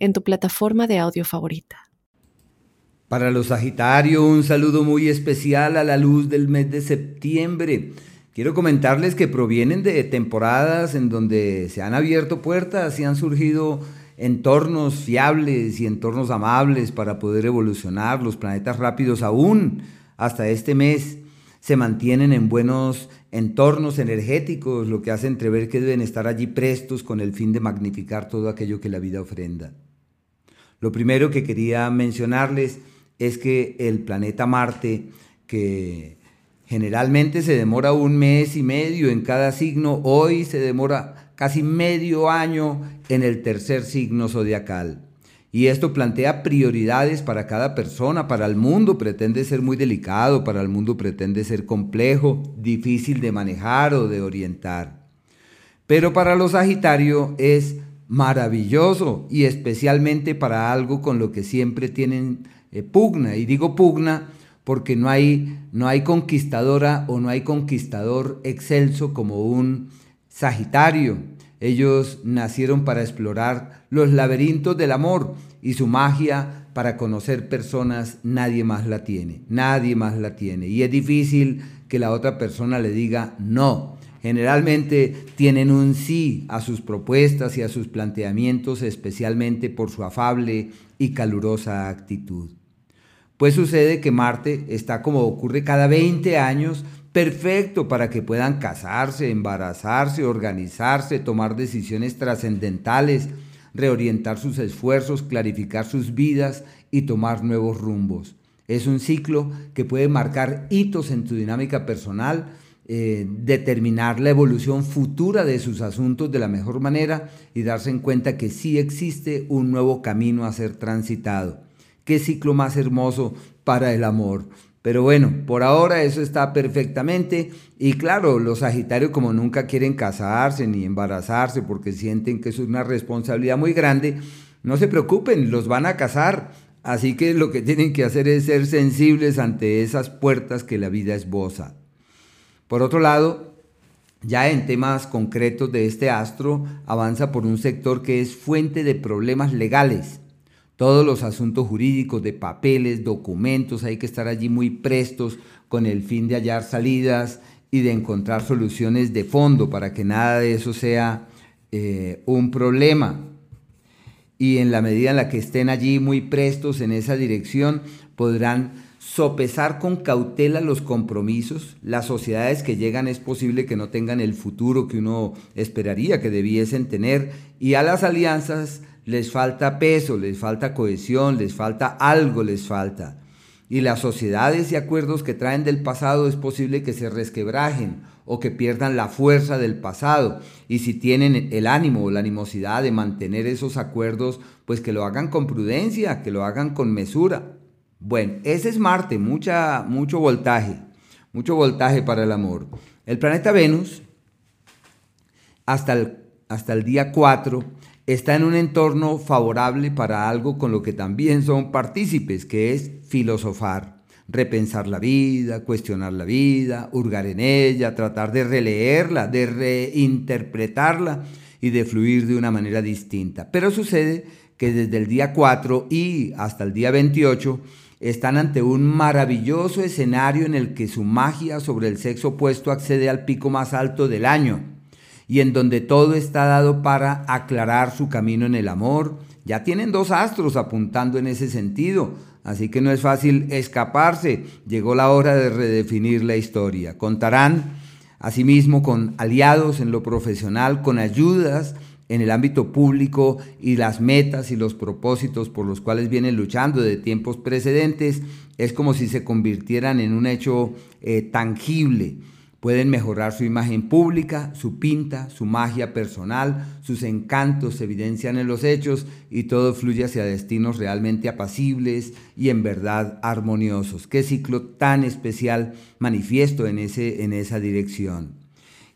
en tu plataforma de audio favorita. Para los Sagitario, un saludo muy especial a la luz del mes de septiembre. Quiero comentarles que provienen de temporadas en donde se han abierto puertas y han surgido entornos fiables y entornos amables para poder evolucionar. Los planetas rápidos aún hasta este mes se mantienen en buenos entornos energéticos, lo que hace entrever que deben estar allí prestos con el fin de magnificar todo aquello que la vida ofrenda. Lo primero que quería mencionarles es que el planeta Marte, que generalmente se demora un mes y medio en cada signo, hoy se demora casi medio año en el tercer signo zodiacal. Y esto plantea prioridades para cada persona, para el mundo pretende ser muy delicado, para el mundo pretende ser complejo, difícil de manejar o de orientar. Pero para los Sagitario es maravilloso y especialmente para algo con lo que siempre tienen eh, pugna. Y digo pugna porque no hay, no hay conquistadora o no hay conquistador excelso como un Sagitario. Ellos nacieron para explorar los laberintos del amor y su magia para conocer personas nadie más la tiene, nadie más la tiene. Y es difícil que la otra persona le diga no generalmente tienen un sí a sus propuestas y a sus planteamientos, especialmente por su afable y calurosa actitud. Pues sucede que Marte está como ocurre cada 20 años, perfecto para que puedan casarse, embarazarse, organizarse, tomar decisiones trascendentales, reorientar sus esfuerzos, clarificar sus vidas y tomar nuevos rumbos. Es un ciclo que puede marcar hitos en tu dinámica personal, eh, determinar la evolución futura de sus asuntos de la mejor manera y darse en cuenta que sí existe un nuevo camino a ser transitado. Qué ciclo más hermoso para el amor. Pero bueno, por ahora eso está perfectamente. Y claro, los Sagitarios como nunca quieren casarse ni embarazarse porque sienten que es una responsabilidad muy grande, no se preocupen, los van a casar. Así que lo que tienen que hacer es ser sensibles ante esas puertas que la vida esboza. Por otro lado, ya en temas concretos de este astro, avanza por un sector que es fuente de problemas legales. Todos los asuntos jurídicos de papeles, documentos, hay que estar allí muy prestos con el fin de hallar salidas y de encontrar soluciones de fondo para que nada de eso sea eh, un problema. Y en la medida en la que estén allí muy prestos en esa dirección, podrán sopesar con cautela los compromisos. Las sociedades que llegan es posible que no tengan el futuro que uno esperaría que debiesen tener y a las alianzas les falta peso, les falta cohesión, les falta algo, les falta. Y las sociedades y acuerdos que traen del pasado es posible que se resquebrajen o que pierdan la fuerza del pasado. Y si tienen el ánimo o la animosidad de mantener esos acuerdos, pues que lo hagan con prudencia, que lo hagan con mesura. Bueno, ese es Marte, mucha, mucho voltaje, mucho voltaje para el amor. El planeta Venus, hasta el, hasta el día 4, está en un entorno favorable para algo con lo que también son partícipes, que es filosofar, repensar la vida, cuestionar la vida, hurgar en ella, tratar de releerla, de reinterpretarla y de fluir de una manera distinta. Pero sucede que desde el día 4 y hasta el día 28, están ante un maravilloso escenario en el que su magia sobre el sexo opuesto accede al pico más alto del año y en donde todo está dado para aclarar su camino en el amor. Ya tienen dos astros apuntando en ese sentido, así que no es fácil escaparse. Llegó la hora de redefinir la historia. Contarán asimismo con aliados en lo profesional, con ayudas en el ámbito público y las metas y los propósitos por los cuales vienen luchando de tiempos precedentes, es como si se convirtieran en un hecho eh, tangible. Pueden mejorar su imagen pública, su pinta, su magia personal, sus encantos se evidencian en los hechos y todo fluye hacia destinos realmente apacibles y en verdad armoniosos. Qué ciclo tan especial manifiesto en, ese, en esa dirección.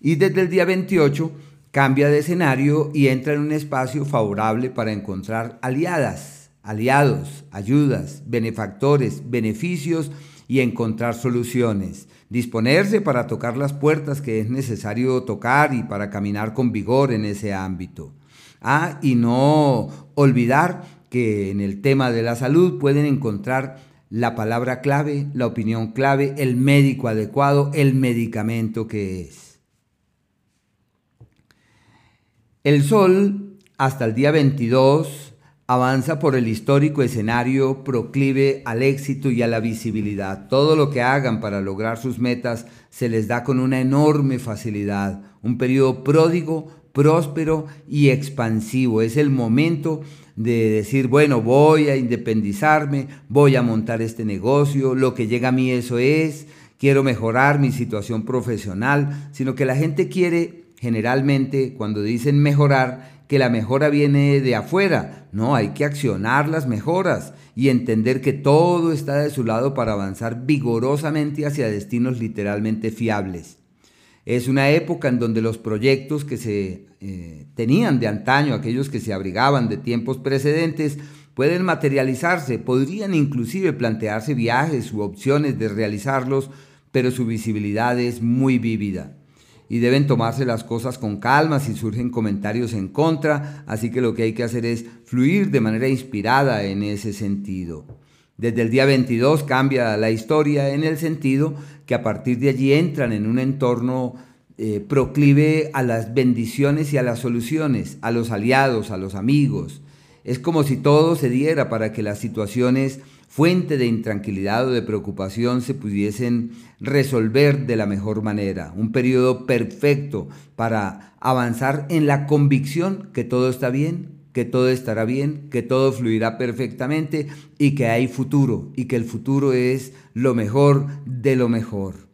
Y desde el día 28 cambia de escenario y entra en un espacio favorable para encontrar aliadas, aliados, ayudas, benefactores, beneficios y encontrar soluciones disponerse para tocar las puertas que es necesario tocar y para caminar con vigor en ese ámbito. Ah, y no olvidar que en el tema de la salud pueden encontrar la palabra clave, la opinión clave, el médico adecuado, el medicamento que es. El sol hasta el día 22 avanza por el histórico escenario proclive al éxito y a la visibilidad. Todo lo que hagan para lograr sus metas se les da con una enorme facilidad. Un periodo pródigo, próspero y expansivo. Es el momento de decir, bueno, voy a independizarme, voy a montar este negocio, lo que llega a mí eso es, quiero mejorar mi situación profesional, sino que la gente quiere generalmente, cuando dicen mejorar, que la mejora viene de afuera. No, hay que accionar las mejoras y entender que todo está de su lado para avanzar vigorosamente hacia destinos literalmente fiables. Es una época en donde los proyectos que se eh, tenían de antaño, aquellos que se abrigaban de tiempos precedentes, pueden materializarse, podrían inclusive plantearse viajes u opciones de realizarlos, pero su visibilidad es muy vívida y deben tomarse las cosas con calma si surgen comentarios en contra, así que lo que hay que hacer es fluir de manera inspirada en ese sentido. Desde el día 22 cambia la historia en el sentido que a partir de allí entran en un entorno eh, proclive a las bendiciones y a las soluciones, a los aliados, a los amigos. Es como si todo se diera para que las situaciones fuente de intranquilidad o de preocupación se pudiesen resolver de la mejor manera. Un periodo perfecto para avanzar en la convicción que todo está bien, que todo estará bien, que todo fluirá perfectamente y que hay futuro y que el futuro es lo mejor de lo mejor.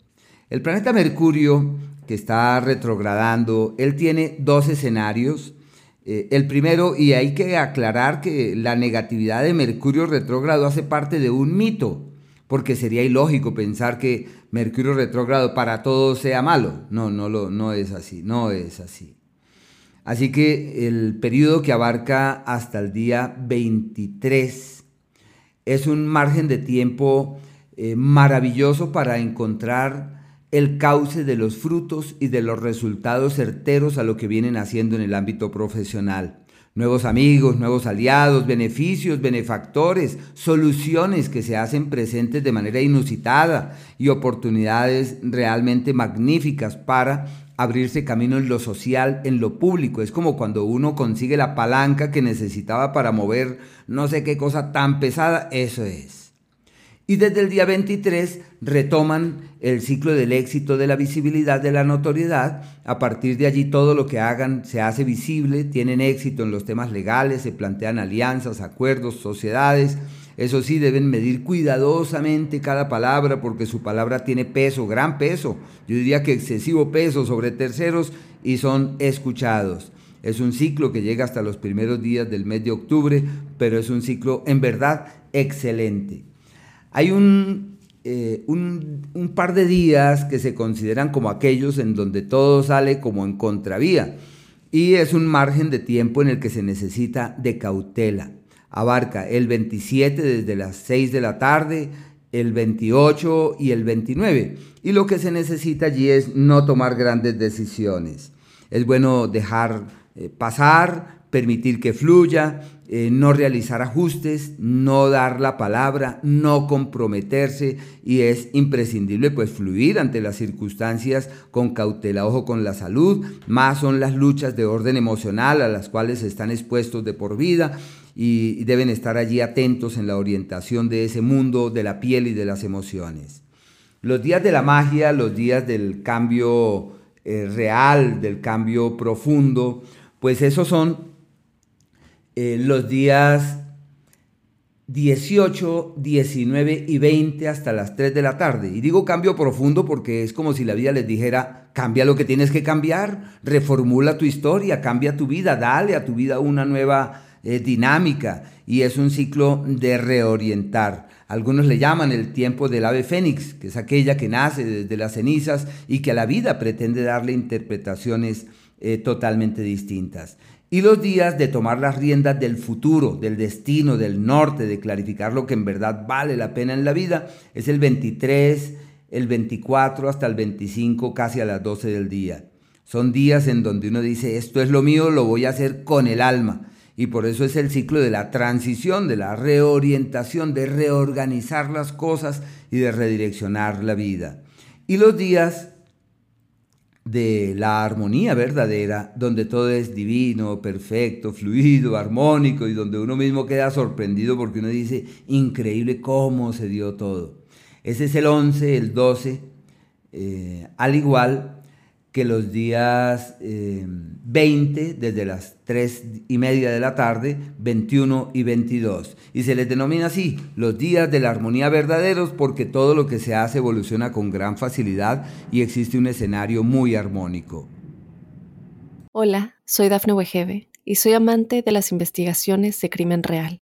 El planeta Mercurio, que está retrogradando, él tiene dos escenarios eh, el primero, y hay que aclarar que la negatividad de Mercurio retrógrado hace parte de un mito, porque sería ilógico pensar que Mercurio retrógrado para todos sea malo. No, no, lo, no es así, no es así. Así que el periodo que abarca hasta el día 23 es un margen de tiempo eh, maravilloso para encontrar el cauce de los frutos y de los resultados certeros a lo que vienen haciendo en el ámbito profesional. Nuevos amigos, nuevos aliados, beneficios, benefactores, soluciones que se hacen presentes de manera inusitada y oportunidades realmente magníficas para abrirse camino en lo social, en lo público. Es como cuando uno consigue la palanca que necesitaba para mover no sé qué cosa tan pesada, eso es. Y desde el día 23 retoman el ciclo del éxito, de la visibilidad, de la notoriedad. A partir de allí todo lo que hagan se hace visible, tienen éxito en los temas legales, se plantean alianzas, acuerdos, sociedades. Eso sí, deben medir cuidadosamente cada palabra porque su palabra tiene peso, gran peso. Yo diría que excesivo peso sobre terceros y son escuchados. Es un ciclo que llega hasta los primeros días del mes de octubre, pero es un ciclo en verdad excelente. Hay eh, un, un, par de días que se consideran como aquellos en donde todo sale como en contravía y es un margen de tiempo en el que se necesita de cautela. Abarca el 27 desde las 6 de la tarde, el 28 y el 29. Y lo que se necesita allí es no tomar grandes decisiones. Es bueno dejar eh, pasar, permitir que fluya, eh, no realizar ajustes, no dar la palabra, no comprometerse y es imprescindible pues fluir ante las circunstancias con cautela, ojo con la salud, más son las luchas de orden emocional a las cuales están expuestos de por vida y deben estar allí atentos en la orientación de ese mundo de la piel y de las emociones. Los días de la magia, los días del cambio eh, real, del cambio profundo, pues esos son eh, los días 18, 19 y 20 hasta las 3 de la tarde. Y digo cambio profundo porque es como si la vida les dijera, cambia lo que tienes que cambiar, reformula tu historia, cambia tu vida, dale a tu vida una nueva eh, dinámica. Y es un ciclo de reorientar. Algunos le llaman el tiempo del ave fénix, que es aquella que nace desde las cenizas y que a la vida pretende darle interpretaciones eh, totalmente distintas y los días de tomar las riendas del futuro, del destino, del norte, de clarificar lo que en verdad vale la pena en la vida, es el 23, el 24 hasta el 25, casi a las 12 del día. Son días en donde uno dice, esto es lo mío, lo voy a hacer con el alma. Y por eso es el ciclo de la transición, de la reorientación, de reorganizar las cosas y de redireccionar la vida. Y los días de la armonía verdadera, donde todo es divino, perfecto, fluido, armónico y donde uno mismo queda sorprendido porque uno dice, increíble cómo se dio todo. Ese es el 11, el 12, eh, al igual que los días 20 eh, desde las 3 y media de la tarde, 21 y 22. Y se les denomina así, los días de la armonía verdaderos, porque todo lo que se hace evoluciona con gran facilidad y existe un escenario muy armónico. Hola, soy Dafne Wegebe y soy amante de las investigaciones de crimen real.